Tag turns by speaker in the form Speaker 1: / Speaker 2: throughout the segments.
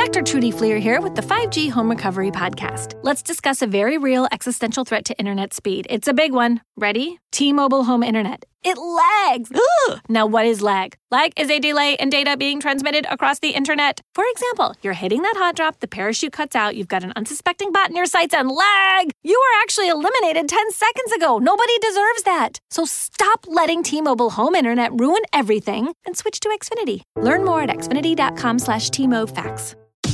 Speaker 1: Dr. Trudy Fleer here with the 5G Home Recovery Podcast. Let's discuss a very real existential threat to internet speed. It's a big one. Ready? T Mobile Home Internet. It lags. Ugh. Now, what is lag? Lag is a delay in data being transmitted across the internet. For example, you're hitting that hot drop, the parachute cuts out, you've got an unsuspecting bot in your sights, and lag! You were actually eliminated 10 seconds ago. Nobody deserves that. So stop letting T-Mobile home internet ruin everything and switch to Xfinity. Learn more at xfinity.com slash T-MoFax.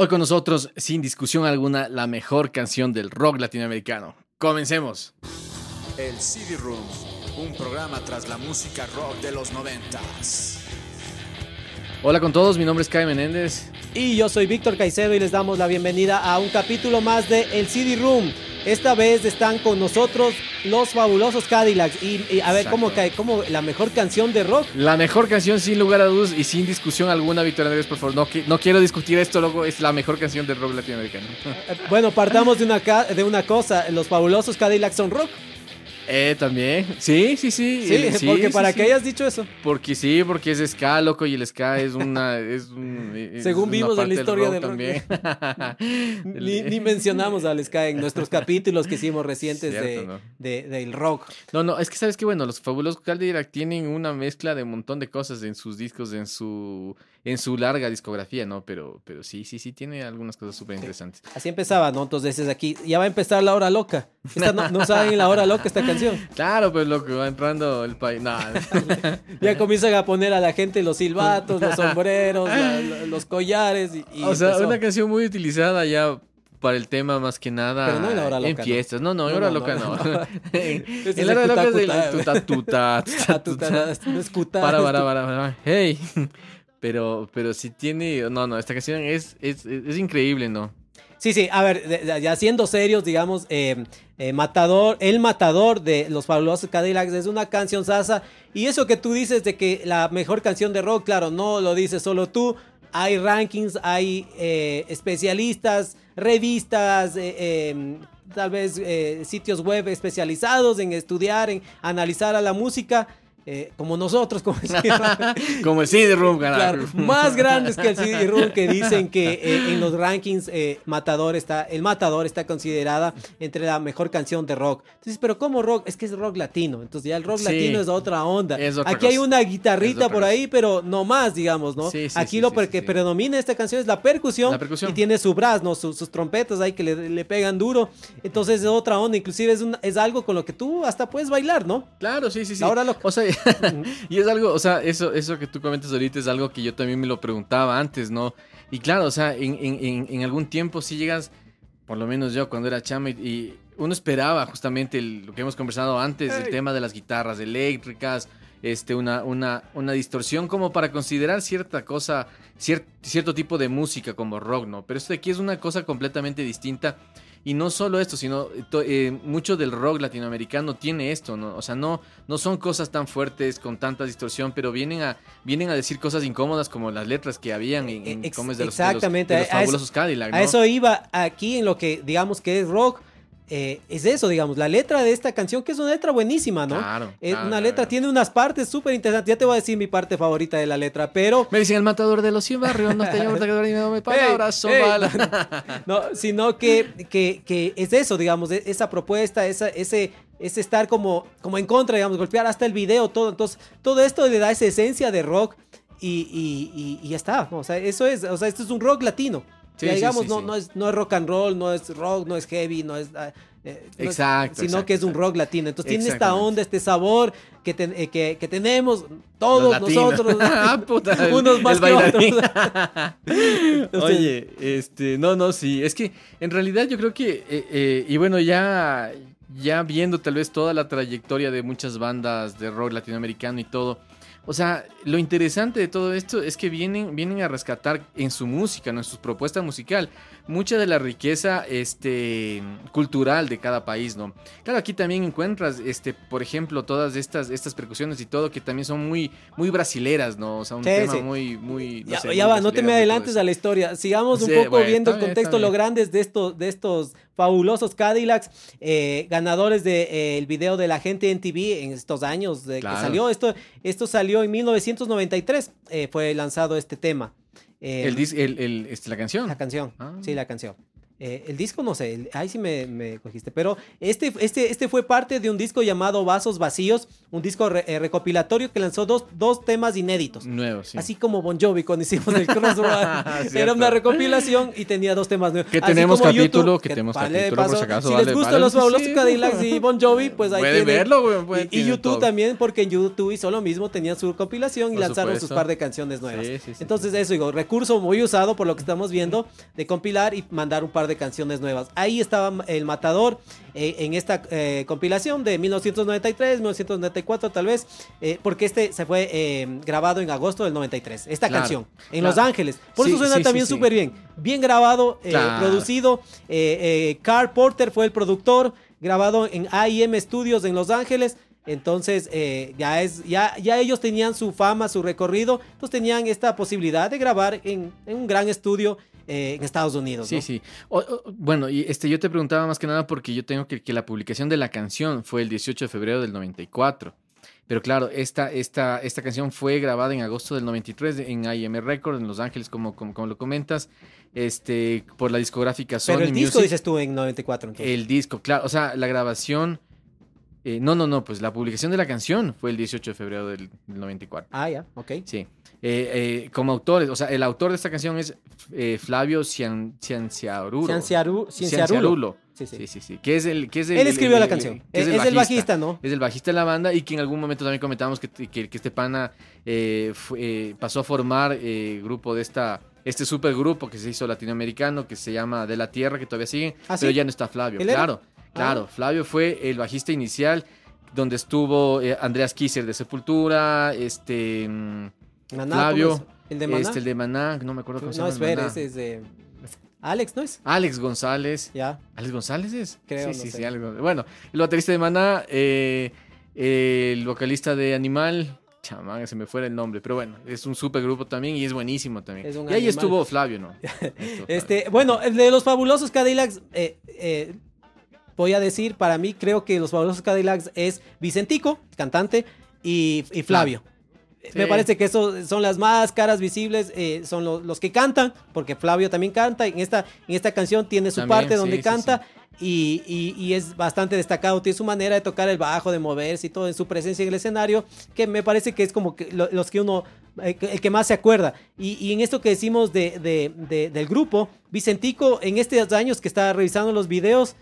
Speaker 2: Hoy con nosotros, sin discusión alguna, la mejor canción del rock latinoamericano. Comencemos.
Speaker 3: El CD Room, un programa tras la música rock de los noventas.
Speaker 2: Hola con todos, mi nombre es Kai Menéndez.
Speaker 4: Y yo soy Víctor Caicedo y les damos la bienvenida a un capítulo más de El CD Room. Esta vez están con nosotros los fabulosos Cadillacs. Y, a ver, ¿cómo cae? ¿Cómo la mejor canción de rock?
Speaker 2: La mejor canción, sin lugar a dudas y sin discusión alguna, Víctor Andrés, por favor. No, no quiero discutir esto, luego es la mejor canción de rock latinoamericano.
Speaker 4: Eh, bueno, partamos de una, de una cosa. Los fabulosos Cadillacs son rock.
Speaker 2: Eh, también. Sí, sí, sí.
Speaker 4: Sí, porque para que hayas dicho eso.
Speaker 2: Porque sí, porque es ska, loco, y el ska es una. Es
Speaker 4: Según vimos en la historia del rock. También. ni, mencionamos al ska en nuestros capítulos que hicimos recientes de, del rock.
Speaker 2: No, no, es que sabes que, bueno, los fabulosos Cadillac tienen una mezcla de un montón de cosas en sus discos, en su en su larga discografía, ¿no? Pero, pero sí, sí, sí, tiene algunas cosas súper interesantes.
Speaker 4: Así empezaba, ¿no? Entonces aquí ya va a empezar la hora loca. no, no, saben la hora loca esta canción.
Speaker 2: Claro, pues loco, va entrando el país. No.
Speaker 4: ya comienzan a poner a la gente los silbatos, los sombreros, los collares. Y,
Speaker 2: o sea, una canción muy utilizada ya para el tema más que nada Pero no en, la hora loca, en fiestas. No, no, en hora loca no. en la hora loca es el tuta tuta tuta Para, para, para, Hey. Pero, pero si tiene. No, no, esta canción es, es, es increíble, ¿no?
Speaker 4: Sí, sí, a ver, ya siendo serios, digamos, eh, eh, Matador, El Matador de los fabulosos Cadillacs es una canción sasa. Y eso que tú dices de que la mejor canción de rock, claro, no lo dices solo tú. Hay rankings, hay eh, especialistas, revistas, em, tal vez sitios web especializados en estudiar, en analizar a la música. Eh, como nosotros, como,
Speaker 2: como el CD-ROOM,
Speaker 4: claro, más grandes que el CD-ROOM que dicen que eh, en los rankings eh, Matador está, el Matador está considerada entre la mejor canción de rock. Entonces, pero ¿cómo rock? Es que es rock latino, entonces ya el rock latino es otra onda. Aquí hay una guitarrita por ahí, pero no más, digamos, ¿no? Aquí lo que predomina esta canción es la percusión, y tiene su brass, ¿no? Sus, trompetas ahí que le, pegan duro. Entonces es otra onda, inclusive es, es algo con lo que tú hasta puedes bailar, ¿no?
Speaker 2: Claro, sí, sí, sí. Ahora lo... O sea, y es algo, o sea, eso, eso que tú comentas ahorita es algo que yo también me lo preguntaba antes, ¿no? Y claro, o sea, en, en, en algún tiempo si llegas, por lo menos yo cuando era chama y, uno esperaba justamente lo que hemos conversado antes, el tema de las guitarras eléctricas, este, una, una, una distorsión como para considerar cierta cosa, cierto tipo de música como rock, ¿no? Pero esto de aquí es una cosa completamente distinta y no solo esto, sino eh, mucho del rock latinoamericano tiene esto, ¿no? O sea, no, no son cosas tan fuertes con tanta distorsión, pero vienen a, vienen a decir cosas incómodas como las letras que habían en, en
Speaker 4: de los, exactamente. De los, fabulosos Cadillac. A eso iba aquí en lo que digamos que es rock eh, es eso, digamos, la letra de esta canción, que es una letra buenísima, ¿no? Claro. Es una letra, tiene unas partes súper interesantes. Ya te voy a decir mi parte favorita de la letra, pero.
Speaker 2: Me dicen el matador de los 100 barrios, no te llamo me palabras, son
Speaker 4: No, sino que, que, que, es eso, digamos, e, esa propuesta, esa, ese, ese estar como, como en contra, digamos, golpear hasta el video, todo. Entonces, todo esto le da esa esencia de rock y, y, y, ya está. O sea, eso es, o sea, esto es un rock latino digamos, no, no, es, no es rock and roll, no es rock, no es heavy, no es... Ah, eh, exacto, sino que es un rock latino. Entonces tiene esta onda, este sabor que, eh, que, que, tenemos todos nosotros. ah, puta, unos más que
Speaker 2: otros. Oye, este, no, no, sí. Es que en realidad yo creo que, eh, y bueno, ya, ya viendo tal vez toda la trayectoria de muchas bandas de rock latinoamericano y todo, o sea, lo interesante de todo esto es que vienen, vienen a rescatar en su música, ¿no? en su propuesta musical, mucha de la riqueza este, cultural de cada país, ¿no? Claro, aquí también encuentras, este, por ejemplo, todas estas, estas percusiones y todo que también son muy, muy brasileras, ¿no? O sea, un
Speaker 4: Sí,
Speaker 2: tema
Speaker 4: sí.
Speaker 2: muy, muy...
Speaker 4: Ya,
Speaker 2: sé,
Speaker 4: ya
Speaker 2: muy
Speaker 4: va, no te me adelantes a la historia. Sigamos un
Speaker 2: Sí,
Speaker 4: poco
Speaker 2: bueno,
Speaker 4: viendo el
Speaker 2: bien,
Speaker 4: contexto, lo grandes de estos, de estos fabulosos Cadillacs, eh, ganadores del video de la gente en TV en estos años de
Speaker 2: Claro.
Speaker 4: que salió. Esto, esto salió en 1993, eh, fue lanzado este tema. Eh,
Speaker 2: El, dis- el, el- este, la canción.
Speaker 4: La canción,
Speaker 2: Ah.
Speaker 4: sí, la canción. Eh, el disco no sé, el- ahí sí me, me cogiste, pero este, este, este fue parte de un disco llamado Vasos Vacíos, un disco re- eh, recopilatorio que lanzó dos, dos temas inéditos.
Speaker 2: Nuevo, sí.
Speaker 4: Así como Bon Jovi cuando hicimos el Crossroad. Era una recopilación y tenía dos temas nuevos.
Speaker 2: Que tenemos capítulo, que tenemos
Speaker 4: vale,
Speaker 2: capítulo, por
Speaker 4: paso,
Speaker 2: si acaso,
Speaker 4: Si
Speaker 2: vale,
Speaker 4: les gustan
Speaker 2: vale,
Speaker 4: los fabulosos
Speaker 2: sí.
Speaker 4: Cadillacs y Bon Jovi, pues ahí tienen.
Speaker 2: verlo, güey,
Speaker 4: Y, YouTube
Speaker 2: todo.
Speaker 4: también, porque en YouTube hizo lo mismo, tenían su compilación y
Speaker 2: Por
Speaker 4: lanzaron sus
Speaker 2: supuesto.
Speaker 4: par de canciones nuevas.
Speaker 2: Sí, sí.
Speaker 4: Entonces, eso digo, recurso muy usado por lo que estamos viendo, de compilar y mandar un par de canciones nuevas. Ahí estaba El Matador eh, en esta eh, compilación de 1993, 1994 tal vez, eh, porque este se fue eh, grabado en agosto del 93, esta
Speaker 2: Claro,
Speaker 4: canción, en
Speaker 2: claro.
Speaker 4: Los Ángeles. Por
Speaker 2: Sí,
Speaker 4: eso suena
Speaker 2: sí,
Speaker 4: también
Speaker 2: sí.
Speaker 4: súper bien. Bien grabado,
Speaker 2: Claro.
Speaker 4: producido. Carl Porter fue el productor, grabado en AIM Studios en Los Ángeles. Entonces, eh, ya, es, ya, ya ellos tenían su fama, su recorrido, entonces tenían esta posibilidad de grabar en, en un gran estudio eh, en Estados Unidos.
Speaker 2: Sí,
Speaker 4: ¿no?
Speaker 2: sí. O- o- bueno, y este, yo te preguntaba más que nada porque yo tengo que, que la publicación de la canción fue el 18 de febrero del 94. Pero claro, esta, esta, esta canción fue grabada en agosto del 93 en IM Records, en Los Ángeles, como, como, como lo comentas, este, por la discográfica Sony
Speaker 4: Pero el disco
Speaker 2: Music.
Speaker 4: dices tú en 94. Entonces.
Speaker 2: El disco, claro. O sea, la grabación... eh, no, no, no, pues la publicación de la canción fue el 18 de febrero del, del 94.
Speaker 4: Ah, ya, ok.
Speaker 2: Sí. Eh, eh, como autores, o sea, el autor de esta canción es eh, Flavio Cian, Cianciaruro.
Speaker 4: Cienciarulo.
Speaker 2: Cianciarulo.
Speaker 4: Sí, sí.
Speaker 2: Sí, sí, sí. Que es el, que es el,
Speaker 4: Él escribió
Speaker 2: el-
Speaker 4: la
Speaker 2: el-
Speaker 4: canción. Es, el bajista, ¿no?
Speaker 2: Es el bajista de la banda y que en algún momento también comentábamos que, que, que este pana eh, fue- pasó a formar eh, grupo de esta, este supergrupo que se hizo latinoamericano que se llama De la Tierra, que todavía sigue,
Speaker 4: ¿Ah,
Speaker 2: pero ya no está Flavio.
Speaker 4: ¿Él era?
Speaker 2: Claro. Flavio fue el bajista inicial donde estuvo eh, Andreas Kisser de Sepultura, este... mm,
Speaker 4: Maná,
Speaker 2: Flavio.
Speaker 4: El de Maná.
Speaker 2: Este, el de Maná, no me acuerdo cómo se
Speaker 4: no,
Speaker 2: llama.
Speaker 4: es
Speaker 2: el
Speaker 4: ver,
Speaker 2: Maná.
Speaker 4: ese es de... Alex, ¿no es?
Speaker 2: Alex González.
Speaker 4: Ya.
Speaker 2: ¿Alex González es?
Speaker 4: Creo,
Speaker 2: Sí,
Speaker 4: no
Speaker 2: sí,
Speaker 4: sé.
Speaker 2: sí, Alex González. Bueno, el baterista de Maná, eh, el vocalista de Animal. Chamán, se me fuera el nombre, pero bueno, es un super grupo también y es buenísimo también.
Speaker 4: Es un
Speaker 2: y ahí
Speaker 4: animal.
Speaker 2: estuvo Flavio, ¿no? Estuvo Flavio.
Speaker 4: Este, bueno, el de los fabulosos Cadillacs, eh, eh, voy a decir, para mí creo que los fabulosos Cadillacs es Vicentico, cantante, y, y Flavio. Me parece que esos son las más caras visibles, eh, son lo- los que cantan, porque Flavio también canta, en esta, en esta canción tiene su
Speaker 2: También,
Speaker 4: parte donde
Speaker 2: sí, sí,
Speaker 4: canta Y, y- y es bastante destacado, tiene su manera de tocar el bajo, de moverse y todo, en su presencia en el escenario, que me parece que es como que lo- los que uno, eh, el que más se acuerda. Y, y en esto que decimos de, de- de- del grupo, Vicentico, en estos años que está revisando los videos,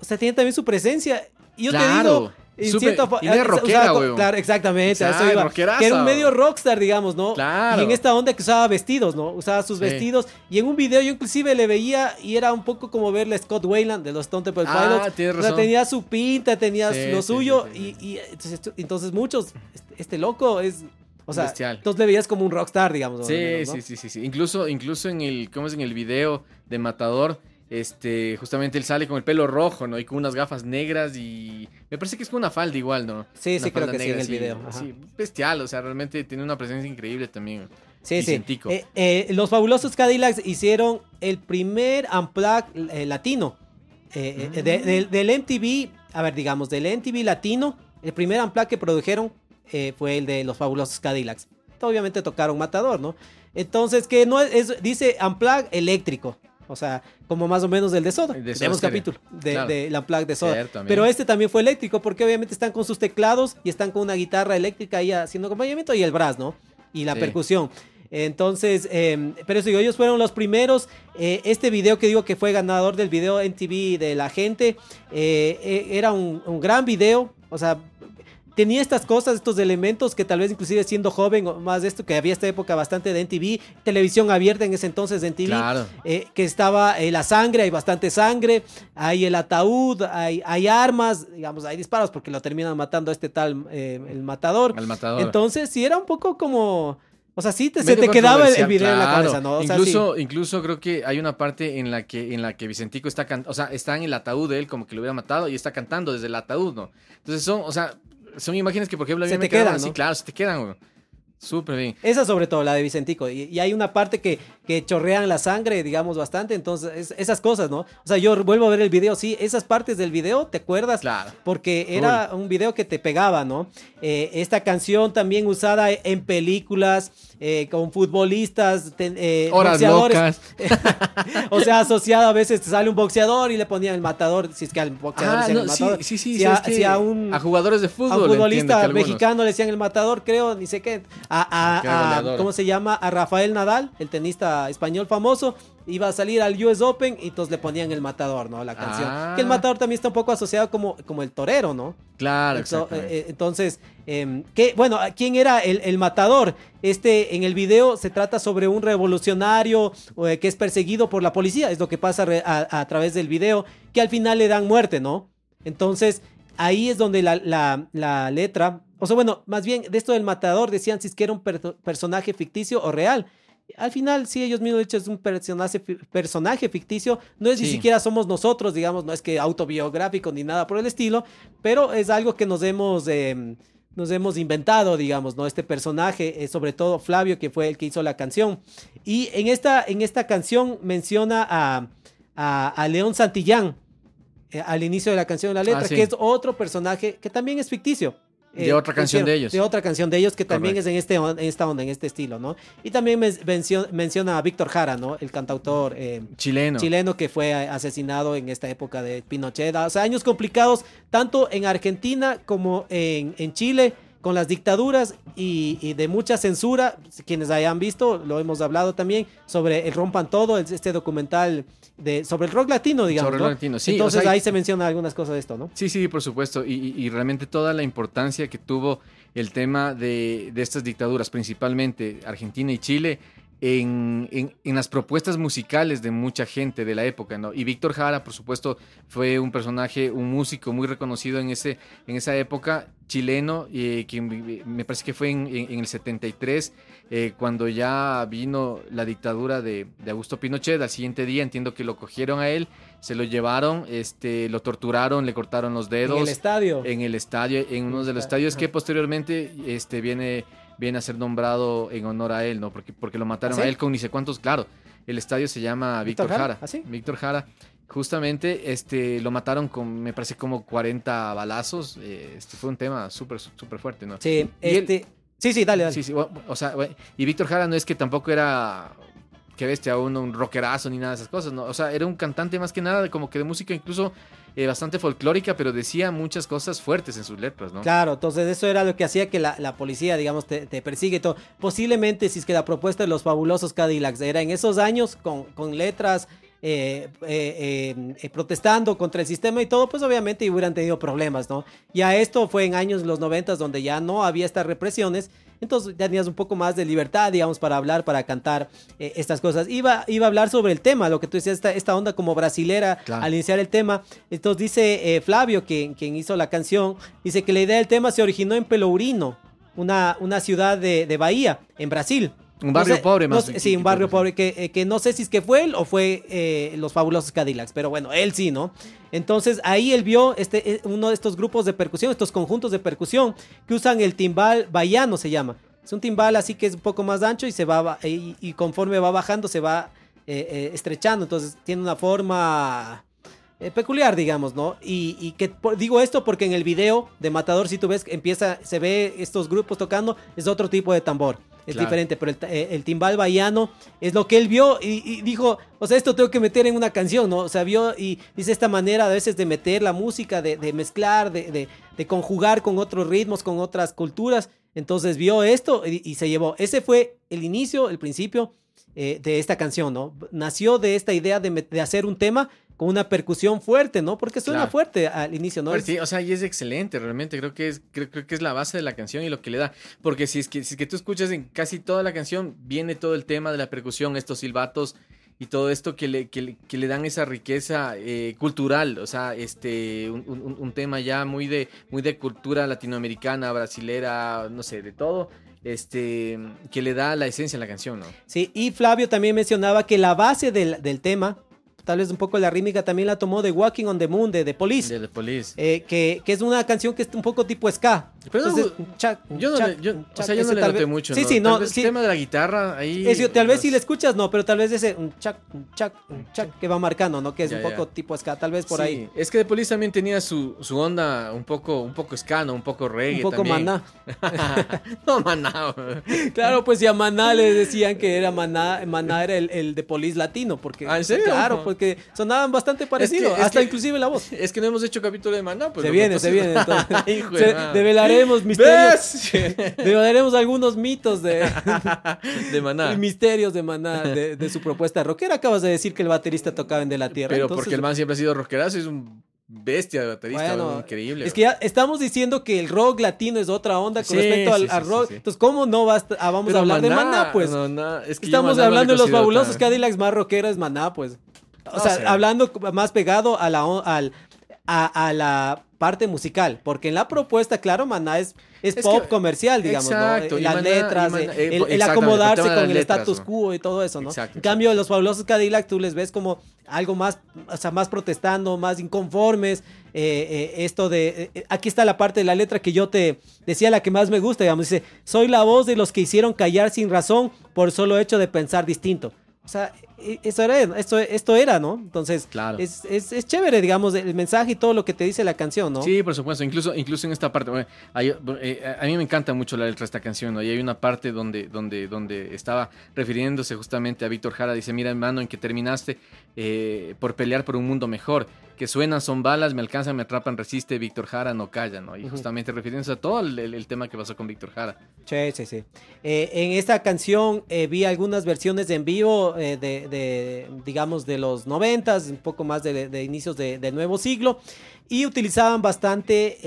Speaker 4: o sea, tiene también su presencia. Y yo te
Speaker 2: Claro.
Speaker 4: digo, en
Speaker 2: Súper-
Speaker 4: cierta
Speaker 2: y
Speaker 4: eh,
Speaker 2: rockera,
Speaker 4: usaba
Speaker 2: weón.
Speaker 4: Claro, exactamente. eso
Speaker 2: Ah,
Speaker 4: iba. que era un medio rockstar, digamos, ¿no?
Speaker 2: Claro.
Speaker 4: Y en esta onda que usaba vestidos, ¿no? Usaba sus
Speaker 2: Sí.
Speaker 4: vestidos. Y en un video yo inclusive le veía y era un poco como verle a Scott Wayland de los Stone Temple
Speaker 2: Ah,
Speaker 4: Pilots.
Speaker 2: tienes
Speaker 4: O sea,
Speaker 2: razón.
Speaker 4: tenía su pinta, tenía
Speaker 2: Sí,
Speaker 4: lo
Speaker 2: sí,
Speaker 4: suyo. y, y entonces, entonces muchos, este, este loco es... O sea,
Speaker 2: Bestial.
Speaker 4: entonces le veías como un rockstar, digamos.
Speaker 2: Sí,
Speaker 4: menos, ¿no?
Speaker 2: sí, sí, sí, sí. Incluso, incluso en el, ¿cómo es? En el video de Matador, este, justamente él sale con el pelo rojo, ¿no? Y con unas gafas negras y me parece que es con una falda igual, ¿no?
Speaker 4: Sí,
Speaker 2: Una
Speaker 4: sí, creo que sí, en el
Speaker 2: así,
Speaker 4: video, ajá.
Speaker 2: Sí, bestial, o sea, realmente tiene una presencia increíble también.
Speaker 4: Sí, sí. Eh, eh, los fabulosos Cadillacs hicieron el primer Unplugged eh, latino. De- del- MTV, a ver, digamos, del MTV latino, el primer Unplugged que produjeron fue el de los fabulosos Cadillacs. Obviamente tocaron Matador, ¿no? Entonces, que no es, es- dice Unplugged eléctrico. O sea, como más o menos del de Soda.
Speaker 2: El de Soda
Speaker 4: Tenemos
Speaker 2: Stereo.
Speaker 4: capítulo de,
Speaker 2: Claro.
Speaker 4: del Unplugged de Soda.
Speaker 2: Cierto.
Speaker 4: Pero este también fue eléctrico porque obviamente están con sus teclados y están con una guitarra eléctrica ahí haciendo acompañamiento y el brass, ¿no? Y la
Speaker 2: Sí.
Speaker 4: percusión. Entonces, eh, pero eso digo, ellos fueron los primeros. Eh, este video que digo que fue ganador del video en TV de la gente, eh, eh, era un, un gran video. O sea, tenía estas cosas, estos elementos que tal vez inclusive siendo joven o más de esto, que había esta época bastante de NTV, televisión abierta en ese entonces de NTV,
Speaker 2: Claro.
Speaker 4: eh, que estaba eh, la sangre, hay bastante sangre, hay el ataúd, hay, hay armas, digamos, hay disparos porque lo terminan matando a este tal, eh, el matador.
Speaker 2: Al matador.
Speaker 4: Entonces, sí era un poco como... O sea, sí te, se te quedaba el, el video en la cabeza, ¿no? O sea,
Speaker 2: incluso,
Speaker 4: sí.
Speaker 2: incluso creo que hay una parte en la que, en la que Vicentico está cantando, o sea, está en el ataúd de él como que lo hubiera matado y está cantando desde el ataúd, ¿no? Entonces son, o sea, son imágenes que por ejemplo a mí
Speaker 4: Se
Speaker 2: me
Speaker 4: te quedan, ¿no?
Speaker 2: claro, se te quedan, güey. Súper bien.
Speaker 4: Esa sobre todo, la de Vicentico. Y, y hay una parte que, que chorrean la sangre, digamos, bastante. Entonces, es- esas cosas, ¿no? O sea, yo vuelvo a ver el video, sí, esas partes del video, ¿te acuerdas?
Speaker 2: Claro.
Speaker 4: Porque era un video que te pegaba, ¿no? Eh, esta canción también usada en películas, eh, con futbolistas, eh,
Speaker 2: Horas
Speaker 4: boxeadores.
Speaker 2: locas.
Speaker 4: o sea, asociado a veces te sale un boxeador y le ponían el matador, si es que al boxeador
Speaker 2: Ah,
Speaker 4: le decían
Speaker 2: no,
Speaker 4: el matador.
Speaker 2: sí, sí,
Speaker 4: Si
Speaker 2: sí,
Speaker 4: a,
Speaker 2: es que
Speaker 4: si a un,
Speaker 2: a jugadores de
Speaker 4: a
Speaker 2: fútbol.
Speaker 4: un
Speaker 2: entiende
Speaker 4: futbolista mexicano le decían el matador, creo, ni sé qué. A, a-
Speaker 2: Que era
Speaker 4: a-
Speaker 2: goleador.
Speaker 4: ¿Cómo se llama? A Rafael Nadal, el tenista español famoso. Iba a salir al US Open y entonces le ponían el matador, ¿no? La canción.
Speaker 2: Ah.
Speaker 4: Que el matador también está un poco asociado como, como el torero, ¿no?
Speaker 2: Claro,
Speaker 4: Ento-
Speaker 2: exactamente.
Speaker 4: eh, entonces, em, ¿qué- bueno, ¿quién era el, el matador? Este, en el video se trata sobre un revolucionario eh, que es perseguido por la policía, es lo que pasa a, a través del video, que al final le dan muerte, ¿no? Entonces, ahí es donde la, la- la letra, o sea, bueno, más bien de esto del matador decían si es que era un per- personaje ficticio o real. Al final, sí, ellos mismos han dicho es un personaje, fi- personaje ficticio, no es ni siquiera somos nosotros, digamos, no es que autobiográfico ni nada por el estilo, pero es algo que nos hemos, eh, nos hemos inventado, digamos, ¿no? Este personaje, eh, sobre todo Flavio, que fue el que hizo la canción. Y en esta, en esta canción menciona a, a, a León Santillán eh, al inicio de la canción de la letra,
Speaker 2: Ah, sí.
Speaker 4: que es otro personaje que también es ficticio.
Speaker 2: De otra canción
Speaker 4: hicieron-
Speaker 2: de ellos.
Speaker 4: De otra canción de ellos que también
Speaker 2: Correcto.
Speaker 4: es en, este, en esta onda, en este estilo, ¿no? Y también men- mencio- menciona a Víctor Jara, ¿no? El cantautor eh,
Speaker 2: Chileno.
Speaker 4: chileno que fue eh, asesinado en esta época de Pinochet. O sea, años complicados tanto en Argentina como en, en Chile con las dictaduras y, y de mucha censura. Quienes hayan visto, lo hemos hablado también sobre el Rompan Todo, este documental de, sobre el rock latino, digamos.
Speaker 2: Sobre el
Speaker 4: ¿no?
Speaker 2: rock latino, sí, o
Speaker 4: Entonces
Speaker 2: sea,
Speaker 4: ahí se menciona algunas cosas de esto, ¿no?
Speaker 2: Sí, sí, por supuesto. Y, y- y realmente toda la importancia que tuvo el tema de, de estas dictaduras, principalmente Argentina y Chile, en, en- en las propuestas musicales de mucha gente de la época, ¿no? Y Víctor Jara, por supuesto, fue un personaje, un músico muy reconocido en, ese, en esa época, chileno, eh, que me parece que fue en, en- el 73, eh, cuando ya vino la dictadura de, de Augusto Pinochet. Al siguiente día entiendo que lo cogieron a él, se lo llevaron, este, lo torturaron, le cortaron los dedos
Speaker 4: En el estadio.
Speaker 2: en el estadio, en uno de los
Speaker 4: estadio,
Speaker 2: estadios que posteriormente este, viene, viene a ser nombrado en honor a él, ¿no? Porque, porque lo mataron
Speaker 4: ¿Ah, sí?
Speaker 2: a él con ni sé cuántos, claro. El estadio se llama
Speaker 4: ¿Víctor Jara?
Speaker 2: Jara.
Speaker 4: ¿Ah?
Speaker 2: Víctor Jara. Justamente este, lo mataron con, me parece, como 40 balazos. eh, Este fue un tema súper, súper fuerte, ¿no?
Speaker 4: Sí,
Speaker 2: Y él-
Speaker 4: este... Sí, sí, dale, dale.
Speaker 2: Sí, sí, o, o sea, y Víctor Jara no es que tampoco era que bestia uno, un rockerazo ni nada de esas cosas, ¿no? O sea, era un cantante más que nada, de- como que de música incluso eh, bastante folclórica, pero decía muchas cosas fuertes en sus letras, ¿no?
Speaker 4: Claro, entonces eso era lo que hacía que la, policía, digamos, te, persigue todo. Posiblemente, si es que la propuesta de los fabulosos Cadillacs era en esos años con, con letras eh, eh, protestando contra el sistema y todo, pues obviamente hubieran tenido problemas, ¿no? Ya esto fue en años los noventas donde ya no había estas represiones, entonces ya tenías un poco más de libertad, digamos, para hablar, para cantar eh, estas cosas. Iba, iba a hablar sobre el tema, lo que tú decías, esta, esta onda como brasilera
Speaker 2: Claro.
Speaker 4: al iniciar el tema. Entonces dice eh, Flavio, quien, quien hizo la canción, dice que la idea del tema se originó en Pelourinho, una, una ciudad de, de Bahía, en Brasil.
Speaker 2: Un barrio
Speaker 4: No sé-
Speaker 2: pobre
Speaker 4: no
Speaker 2: más
Speaker 4: sé-
Speaker 2: bien,
Speaker 4: sí, un barrio pobre que, eh, que no sé si es que fue él o fue eh, los fabulosos Cadillacs, pero bueno, él sí, ¿no? Entonces ahí él vio este, eh, uno de estos grupos de percusión, estos conjuntos de percusión que usan el timbal baiano, se llama. Es un timbal así que es un poco más ancho y se va y, y conforme va bajando se va eh, eh, estrechando, entonces tiene una forma peculiar, digamos, ¿no? Y, y que por- digo esto porque en el video de Matador, si tú ves, empieza, se ve estos grupos tocando, es otro tipo de tambor. Es
Speaker 2: Claro.
Speaker 4: diferente, pero el, eh, el timbal baiano es lo que él vio y, y dijo, o sea, esto tengo que meter en una canción, ¿no? O sea, vio y dice esta manera a veces de meter la música, de, de mezclar, de, de- de conjugar con otros ritmos, con otras culturas. Entonces vio esto y, y se llevó. Ese fue el inicio, el principio eh, de esta canción, ¿no? Nació de esta idea de, de hacer un tema con una percusión fuerte, ¿no? Porque suena
Speaker 2: Claro.
Speaker 4: fuerte al inicio, ¿no?
Speaker 2: Sí, o sea, y es excelente, realmente creo que es creo, creo que es la base de la canción y lo que le da, porque si es que si es que tú escuchas en casi toda la canción viene todo el tema de la percusión, estos silbatos y todo esto que le, que le, que le dan esa riqueza eh, cultural, o sea, este un, un- un tema ya muy de muy de cultura latinoamericana, brasilera, no sé, de todo, este que le da la esencia a la canción, ¿no?
Speaker 4: Sí, y Flavio también mencionaba que la base del, del tema, tal vez un poco la rítmica, también la tomó de Walking on the Moon de The Police.
Speaker 2: De The Police.
Speaker 4: eh, que, que es una canción que es un poco tipo ska.
Speaker 2: Pero no, Yo no, le, yo, o sea, yo no le noté
Speaker 4: vez-
Speaker 2: mucho,
Speaker 4: Sí,
Speaker 2: ¿no?
Speaker 4: sí, no,
Speaker 2: vez
Speaker 4: sí.
Speaker 2: el tema de la guitarra ahí.
Speaker 4: Eso, tal vez si
Speaker 2: no
Speaker 4: le escuchas, no, pero tal vez ese un chac, un chac, un chac que va marcando, ¿no? Que es
Speaker 2: Ya,
Speaker 4: un
Speaker 2: ya.
Speaker 4: poco tipo ska, tal vez por
Speaker 2: Sí,
Speaker 4: ahí.
Speaker 2: Es que The Police también tenía su, su onda un poco, un poco escano, un poco reggae.
Speaker 4: Un poco
Speaker 2: también.
Speaker 4: maná.
Speaker 2: no, maná.
Speaker 4: Claro, pues si a Maná le decían que era Maná, Maná era el, el de Police latino, porque
Speaker 2: ¿Ah, en serio?
Speaker 4: claro, porque sonaban bastante parecidos,
Speaker 2: es
Speaker 4: hasta
Speaker 2: que-
Speaker 4: inclusive la voz.
Speaker 2: Es que no hemos hecho capítulo de maná. Pues,
Speaker 4: se viene, se viene.
Speaker 2: entonces-
Speaker 4: entonces.
Speaker 2: Hijo de
Speaker 4: Se-
Speaker 2: madre.
Speaker 4: Develaremos misterios,
Speaker 2: ¿Ves?
Speaker 4: develaremos algunos mitos de,
Speaker 2: de maná.
Speaker 4: misterios de Maná, de, de su propuesta rockera. Acabas de decir que el baterista tocaba en De la Tierra.
Speaker 2: Pero
Speaker 4: entonces-
Speaker 2: porque el man siempre ha sido rockerazo, es un bestia de baterista,
Speaker 4: Bueno,
Speaker 2: increíble.
Speaker 4: Es que ya estamos diciendo que el rock latino es otra onda con
Speaker 2: Sí,
Speaker 4: respecto al,
Speaker 2: sí,
Speaker 4: rock.
Speaker 2: sí.
Speaker 4: Entonces, ¿cómo no vas a, vamos
Speaker 2: Pero
Speaker 4: a hablar de Maná? Pues
Speaker 2: no, no, es que
Speaker 4: estamos
Speaker 2: Maná no le
Speaker 4: hablando de los fabulosos Cadillacs más rockero es Maná, pues. O sea,
Speaker 2: sé.
Speaker 4: hablando más pegado a la, al, a, a la parte musical, porque en la propuesta, claro, Maná es, es,
Speaker 2: Es
Speaker 4: pop
Speaker 2: que-
Speaker 4: comercial, digamos,
Speaker 2: Exacto,
Speaker 4: ¿no?
Speaker 2: y
Speaker 4: Las
Speaker 2: Maná-
Speaker 4: letras,
Speaker 2: Maná-
Speaker 4: eh,
Speaker 2: eh,
Speaker 4: el, acomodarse con el
Speaker 2: letras,
Speaker 4: status
Speaker 2: ¿no?
Speaker 4: quo y todo eso, ¿no?
Speaker 2: Exacto,
Speaker 4: en cambio, los fabulosos Cadillac tú les ves como algo más, o sea, más protestando, más inconformes. eh, eh, esto de, eh, aquí está la parte de la letra que yo te decía, la que más me gusta, digamos, dice, soy la voz de los que hicieron callar sin razón por solo hecho de pensar distinto. O sea, e- eso era, esto, esto era, ¿no? Entonces,
Speaker 2: Claro.
Speaker 4: es, es, es chévere, digamos, el mensaje y todo lo que te dice la canción, ¿no?
Speaker 2: Sí, por supuesto. Incluso, incluso en esta parte, bueno, hay- eh, a mí me encanta mucho la letra de esta canción, ¿no? Y hay una parte donde, donde, donde estaba refiriéndose justamente a Víctor Jara. Dice, mira, hermano, en que terminaste eh, por pelear por un mundo mejor. Que suenan, son balas, me alcanzan, me atrapan, resiste, Víctor Jara no calla, ¿no? Y justamente refiriéndose a todo el, tema que pasó con Víctor Jara.
Speaker 4: Sí, sí, sí. Eh, en esta canción eh, vi algunas versiones en vivo eh, de, de, digamos, de los noventas, un poco más de, de inicios de- del nuevo siglo, y utilizaban bastante,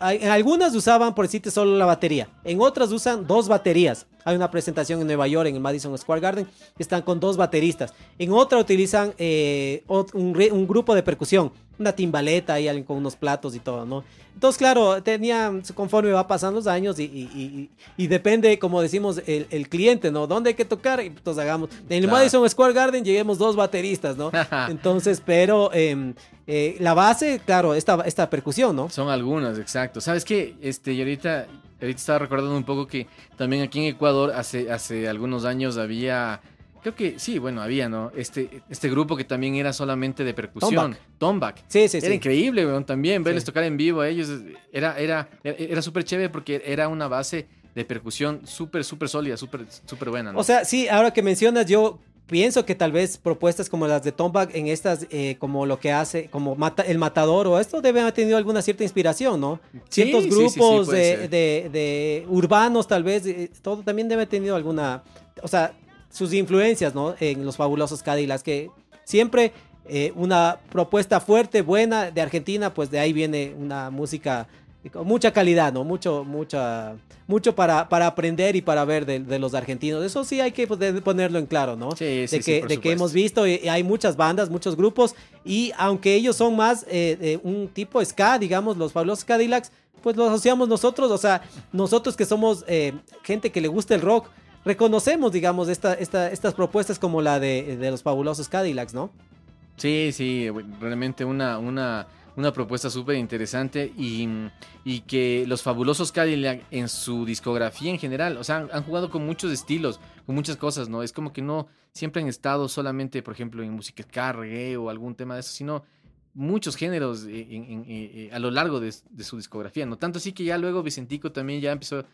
Speaker 4: en algunas usaban, por decirte, solo la batería, en otras usan dos baterías. Hay una presentación en Nueva York, en el Madison Square Garden, que están con dos bateristas. En otra utilizan eh, un grupo de percusión, una timbaleta ahí alguien con unos platos y todo, ¿no? Entonces, claro, tenían, conforme va pasando los años y, y- y- y depende, como decimos, el, el cliente, ¿no? ¿Dónde hay que tocar? Y entonces hagamos. En el
Speaker 2: Claro.
Speaker 4: Madison Square Garden lleguemos dos bateristas, ¿no? Entonces, pero em, eh, la base, claro, esta, esta percusión, ¿no?
Speaker 2: Son algunas, exacto. ¿Sabes qué? Este, y ahorita, ahorita estaba recordando un poco que también aquí en Ecuador hace, hace algunos años había, creo que sí, bueno, había, ¿no? Este, este grupo que también era solamente de percusión. Tombac.
Speaker 4: Sí, sí,
Speaker 2: Era
Speaker 4: sí.
Speaker 2: increíble, weón, también verles
Speaker 4: Sí.
Speaker 2: tocar en vivo a ellos. Era, era, era, era súper chévere porque era una base de percusión súper, súper sólida, súper, súper buena, ¿no?
Speaker 4: O sea, sí, ahora que mencionas, yo pienso que tal vez propuestas como las de Tomback en estas, eh, como lo que hace, como mata, El Matador o esto, deben haber tenido alguna cierta inspiración, ¿no?
Speaker 2: Sí,
Speaker 4: Ciertos
Speaker 2: sí,
Speaker 4: grupos de- de urbanos, tal vez, eh, todo también debe haber tenido alguna, o sea, sus influencias, ¿no? En los fabulosos Cadillacs, que siempre eh, una propuesta fuerte, buena de Argentina, pues de ahí viene una música con mucha calidad, ¿no? Mucho, mucha, mucho para, para aprender y para ver de, de los argentinos. Eso sí hay que poder ponerlo en claro, ¿no?
Speaker 2: Sí, sí,
Speaker 4: de
Speaker 2: sí,
Speaker 4: que,
Speaker 2: por
Speaker 4: de que hemos visto, y hay muchas bandas, muchos grupos, y aunque ellos son más eh, de un tipo ska, digamos, los fabulosos Cadillacs, pues lo asociamos nosotros, o sea, nosotros que somos eh, gente que le gusta el rock, reconocemos, digamos, esta, esta, estas propuestas como la de, de los fabulosos Cadillacs, ¿no?
Speaker 2: Sí, sí, realmente una, una, una propuesta súper interesante y, y que los fabulosos Cadillac en su discografía en general, o sea, han, jugado con muchos estilos, con muchas cosas, ¿no? Es como que no siempre han estado solamente, por ejemplo, en música reggae o algún tema de eso, sino muchos géneros en- en- eh, a lo largo de, de su discografía, ¿no? Tanto así que ya luego Vicentico también ya empezó,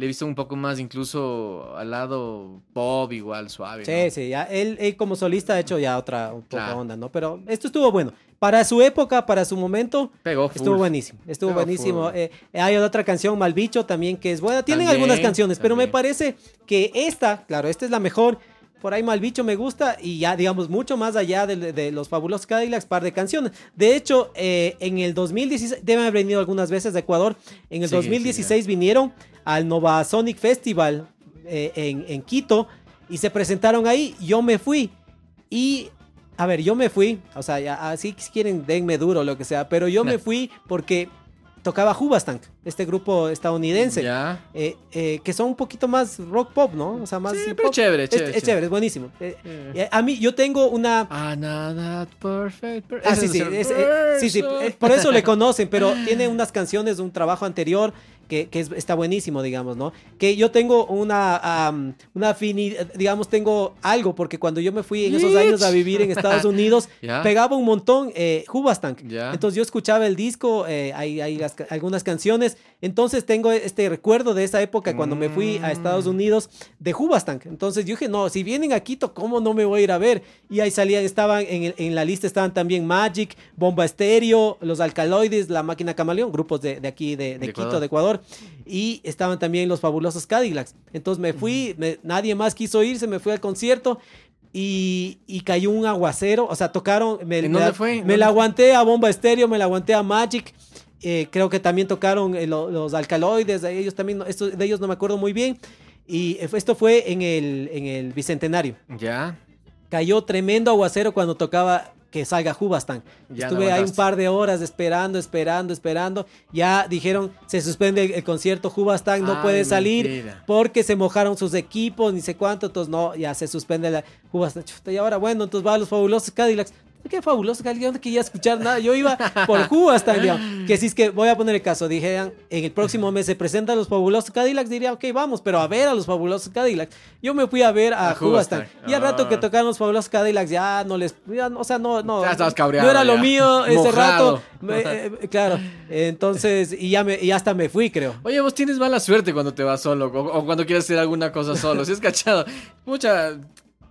Speaker 2: le he visto un poco más incluso al lado pop igual, suave.
Speaker 4: Sí,
Speaker 2: ¿no?
Speaker 4: sí, ya. Él, él como solista ha hecho ya otra un poco
Speaker 2: Claro.
Speaker 4: onda, ¿no? Pero esto estuvo bueno. Para su época, para su momento,
Speaker 2: Pegó full.
Speaker 4: estuvo buenísimo. Estuvo buenísimo.
Speaker 2: full.
Speaker 4: Eh, hay otra canción, Malbicho, también que es buena. Tienen
Speaker 2: También,
Speaker 4: algunas canciones, pero me parece que esta, claro, esta es la mejor. Por ahí Malbicho me gusta y ya, digamos, mucho más allá de, de los fabulosos Cadillacs, par de canciones. De hecho, eh, en el 2016, deben haber venido algunas veces de Ecuador, en el
Speaker 2: Sí,
Speaker 4: 2016 vinieron al Nova Sonic Festival eh, en, en Quito y se presentaron ahí, yo me fui y... A ver, yo me fui, o sea, así si quieren denme duro lo que sea, pero yo me fui porque tocaba Hubastank, este grupo estadounidense.
Speaker 2: Ya.
Speaker 4: Eh, eh, que son un poquito más rock pop, ¿no? O sea, más
Speaker 2: Sí, pero chévere,
Speaker 4: Es-
Speaker 2: chévere,
Speaker 4: Es,
Speaker 2: chévere.
Speaker 4: es buenísimo. Eh,
Speaker 2: Eh.
Speaker 4: a mí, yo tengo una...
Speaker 2: Ah, perfect. per-
Speaker 4: Ah, sí, sí, es- sí, sí, por eso le conocen, pero tiene unas canciones de un trabajo anterior que, que es- está buenísimo, digamos, ¿no? Que yo tengo una, am, una afinidad, digamos, tengo algo, porque cuando yo me fui en esos años a vivir en Estados Unidos,
Speaker 2: Ya.
Speaker 4: pegaba un montón eh, Hubastank. Entonces yo escuchaba el disco, eh, hay, hay las algunas canciones, entonces tengo este recuerdo de esa época cuando me fui a Estados
Speaker 2: Mm.
Speaker 4: Unidos de Hubastank. Entonces yo dije, no, si vienen a Quito, ¿cómo no me voy a ir a ver? Y ahí salían, estaban en, el- en la lista estaban también Magic, Bomba Estéreo, Los Alcaloides, La Máquina Camaleón, grupos de, de aquí de, de
Speaker 2: De
Speaker 4: Quito,
Speaker 2: Ecuador.
Speaker 4: de Ecuador. Y estaban también los fabulosos Cadillacs. Entonces me fui, me- nadie más quiso irse, me fui al concierto. Y, y cayó un aguacero, o sea, tocaron, me,
Speaker 2: ¿En
Speaker 4: me
Speaker 2: dónde
Speaker 4: la-
Speaker 2: fue? ¿En
Speaker 4: me
Speaker 2: dónde
Speaker 4: la
Speaker 2: fue?
Speaker 4: aguanté a Bomba Estéreo, me la aguanté a Magic, eh, creo que también tocaron eh, lo- los alcaloides, de ellos también, no- esto- de ellos no me acuerdo muy bien. Y esto fue en el, en el Bicentenario.
Speaker 2: Ya.
Speaker 4: Cayó tremendo aguacero cuando tocaba que salga Hubastan.
Speaker 2: Ya no
Speaker 4: Estuve ahí un par de horas esperando, esperando, esperando. Ya dijeron, se suspende el, el concierto, Hubastan no
Speaker 2: Ay,
Speaker 4: puede salir
Speaker 2: mentira.
Speaker 4: porque se mojaron sus equipos, ni sé cuánto. Entonces, no, ya se suspende la Hubastan. Y ahora, bueno, entonces va a los fabulosos Cadillacs. Qué fabuloso, Cadillacs, yo no quería escuchar nada. Yo iba por Hubastan, digamos. Que si es que voy a poner el caso, dijeran, en el próximo mes se presentan los fabulosos Cadillacs, diría, ok, vamos, pero a ver a los fabulosos Cadillacs. Yo me fui a ver a,
Speaker 2: A.
Speaker 4: Hubastan. Y al rato que
Speaker 2: Ah.
Speaker 4: tocaron los fabulosos Cadillacs, ya no les. ya, o sea, no, no.
Speaker 2: Ya estabas cabreado,
Speaker 4: No era lo mío ese
Speaker 2: Mojado.
Speaker 4: rato. Me- eh, claro. Entonces, y ya, me, y hasta me fui, creo.
Speaker 2: Oye, vos tienes mala suerte cuando te vas solo o, o cuando quieres hacer alguna cosa solo. Si es cachado, mucha.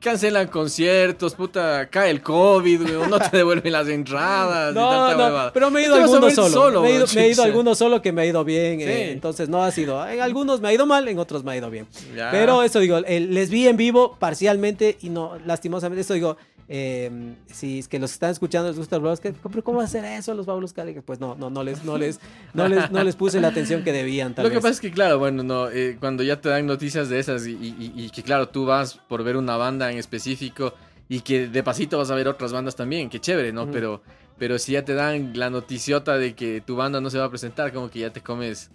Speaker 2: Cancelan conciertos, puta, cae el COVID, güey, no te devuelven las entradas. y
Speaker 4: No,
Speaker 2: tanta
Speaker 4: no,
Speaker 2: huevada.
Speaker 4: pero me he
Speaker 2: ¿Qué
Speaker 4: ido
Speaker 2: a
Speaker 4: algunos
Speaker 2: ver
Speaker 4: solo. me, he ido, me he ido
Speaker 2: Chucha.
Speaker 4: algunos solo que me ha ido bien.
Speaker 2: Sí.
Speaker 4: eh, entonces no ha sido. En algunos me ha ido mal, en otros me ha ido bien.
Speaker 2: Ya.
Speaker 4: Pero eso digo, les vi en vivo parcialmente y no, lastimosamente, eso digo. Eh, si es que los están escuchando les gusta el blog, pero ¿cómo hacer eso los fabulos Cadillacs? Pues no, no, no les, no les, no les, no les puse la atención que debían. Tal
Speaker 2: Lo que pasa es que, claro, bueno, no, eh, cuando ya te dan noticias de esas y, y- que, claro, tú vas por ver una banda en específico y que de pasito vas a ver otras bandas también, que chévere, ¿no? Pero, pero si ya te dan la noticiota de que tu banda no se va a presentar, como que ya te comes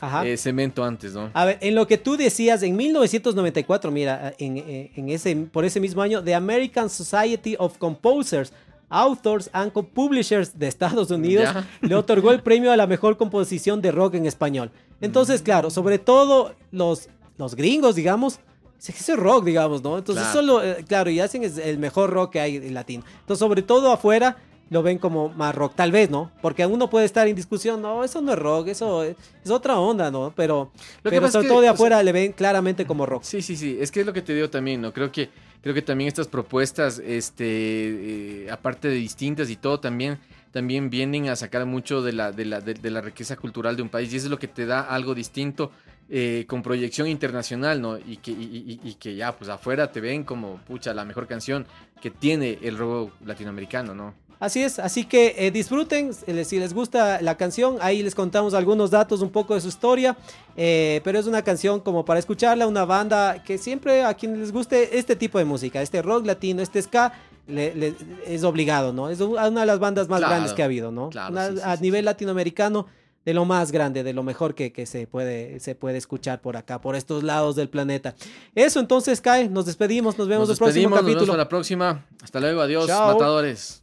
Speaker 4: Ajá.
Speaker 2: eh, cemento antes, ¿no?
Speaker 4: A ver, en lo que tú decías, en 1994, mira, en, eh, en ese, por ese mismo año, The American Society of Composers, Authors and Publishers de Estados Unidos
Speaker 2: Ya.
Speaker 4: le otorgó el premio a la mejor composición de rock en español. Entonces, claro, sobre todo los, los gringos, digamos, es que es rock, digamos, ¿no? Entonces,
Speaker 2: Claro.
Speaker 4: solo, eh, claro, y hacen es el mejor rock que hay en latino. Entonces, sobre todo afuera, lo ven como más rock, tal vez, ¿no? Porque uno puede estar en discusión, no, eso no es rock, eso es, es otra onda, ¿no? Pero,
Speaker 2: Lo
Speaker 4: pero sobre todo de
Speaker 2: o sea,
Speaker 4: afuera le ven claramente como rock.
Speaker 2: Sí, sí, sí. Es que es lo que te digo también, ¿no? Creo que, creo que también estas propuestas, este, eh, aparte de distintas y todo, también, también vienen a sacar mucho de la, de la, de, de la riqueza cultural de un país. Y eso es lo que te da algo distinto eh, con proyección internacional, ¿no? Y que, y, y- y que ya, pues afuera te ven como, pucha, la mejor canción que tiene el rock latinoamericano, ¿no?
Speaker 4: Así es, así que eh, disfruten, si les gusta la canción, ahí les contamos algunos datos, un poco de su historia, eh, pero es una canción como para escucharla, una banda que siempre a quienes les guste este tipo de música, este rock latino, este ska, le- le- es obligado, ¿no? Es una de las bandas más
Speaker 2: Claro,
Speaker 4: grandes que ha habido, ¿no?
Speaker 2: claro,
Speaker 4: Una-
Speaker 2: sí, sí,
Speaker 4: a
Speaker 2: sí,
Speaker 4: nivel latinoamericano, de lo más grande, de lo mejor que, que se, puede, se puede escuchar por acá, por estos lados del planeta. Eso entonces, Kai, nos despedimos, nos vemos
Speaker 2: Nos
Speaker 4: el próximo
Speaker 2: despedimos, nos vemos
Speaker 4: capítulo.
Speaker 2: la próxima. Hasta luego, adiós,
Speaker 4: Chao.
Speaker 2: matadores.